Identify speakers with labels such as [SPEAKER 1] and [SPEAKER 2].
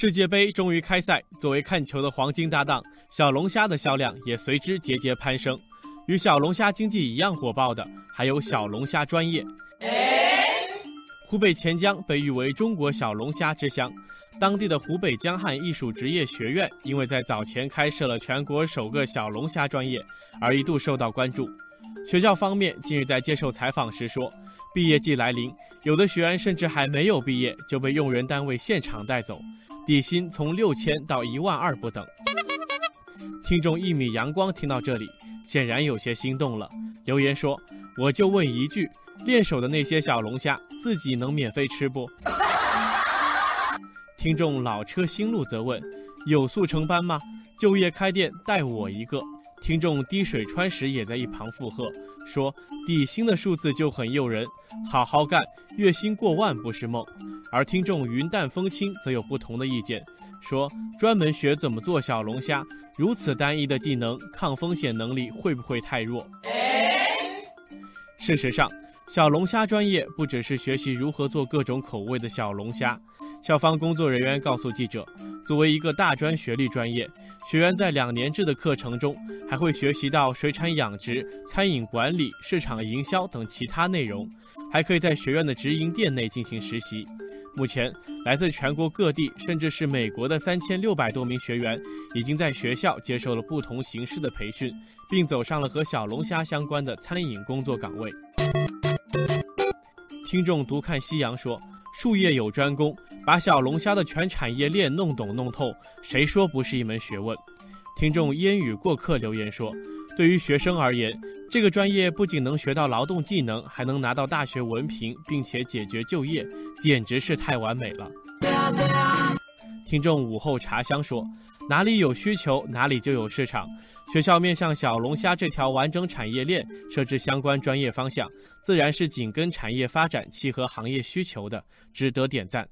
[SPEAKER 1] 世界杯终于开赛，作为看球的黄金搭档，小龙虾的销量也随之节节攀升。与小龙虾经济一样火爆的，还有小龙虾专业。湖北潜江被誉为中国小龙虾之乡，当地的湖北江汉艺术职业学院，因为在早前开设了全国首个小龙虾专业，而一度受到关注。学校方面近日在接受采访时说，毕业季来临，有的学员甚至还没有毕业就被用人单位现场带走，底薪从六千到一万二不等。听众一米阳光听到这里。显然有些心动了，留言说：“我就问一句，练手的那些小龙虾自己能免费吃不？”听众老车新路则问：“有速成班吗？就业开店带我一个。”听众滴水穿石也在一旁附和说：“底薪的数字就很诱人，好好干，月薪过万不是梦。”而听众云淡风轻则有不同的意见。说专门学怎么做小龙虾，如此单一的技能，抗风险能力会不会太弱？事实上，小龙虾专业不只是学习如何做各种口味的小龙虾。校方工作人员告诉记者，作为一个大专学历专业，学员在两年制的课程中，还会学习到水产养殖、餐饮管理、市场营销等其他内容，还可以在学院的直营店内进行实习。目前，来自全国各地，甚至是美国的三千六百多名学员，已经在学校接受了不同形式的培训，并走上了和小龙虾相关的餐饮工作岗位。听众独看夕阳说：“术业有专攻，把小龙虾的全产业链弄懂弄透，谁说不是一门学问？”听众烟雨过客留言说。对于学生而言，这个专业不仅能学到劳动技能，还能拿到大学文凭，并且解决就业，简直是太完美了。听众午后茶香说：“哪里有需求，哪里就有市场。学校面向小龙虾这条完整产业链设置相关专业方向，自然是紧跟产业发展、契合行业需求的，值得点赞。”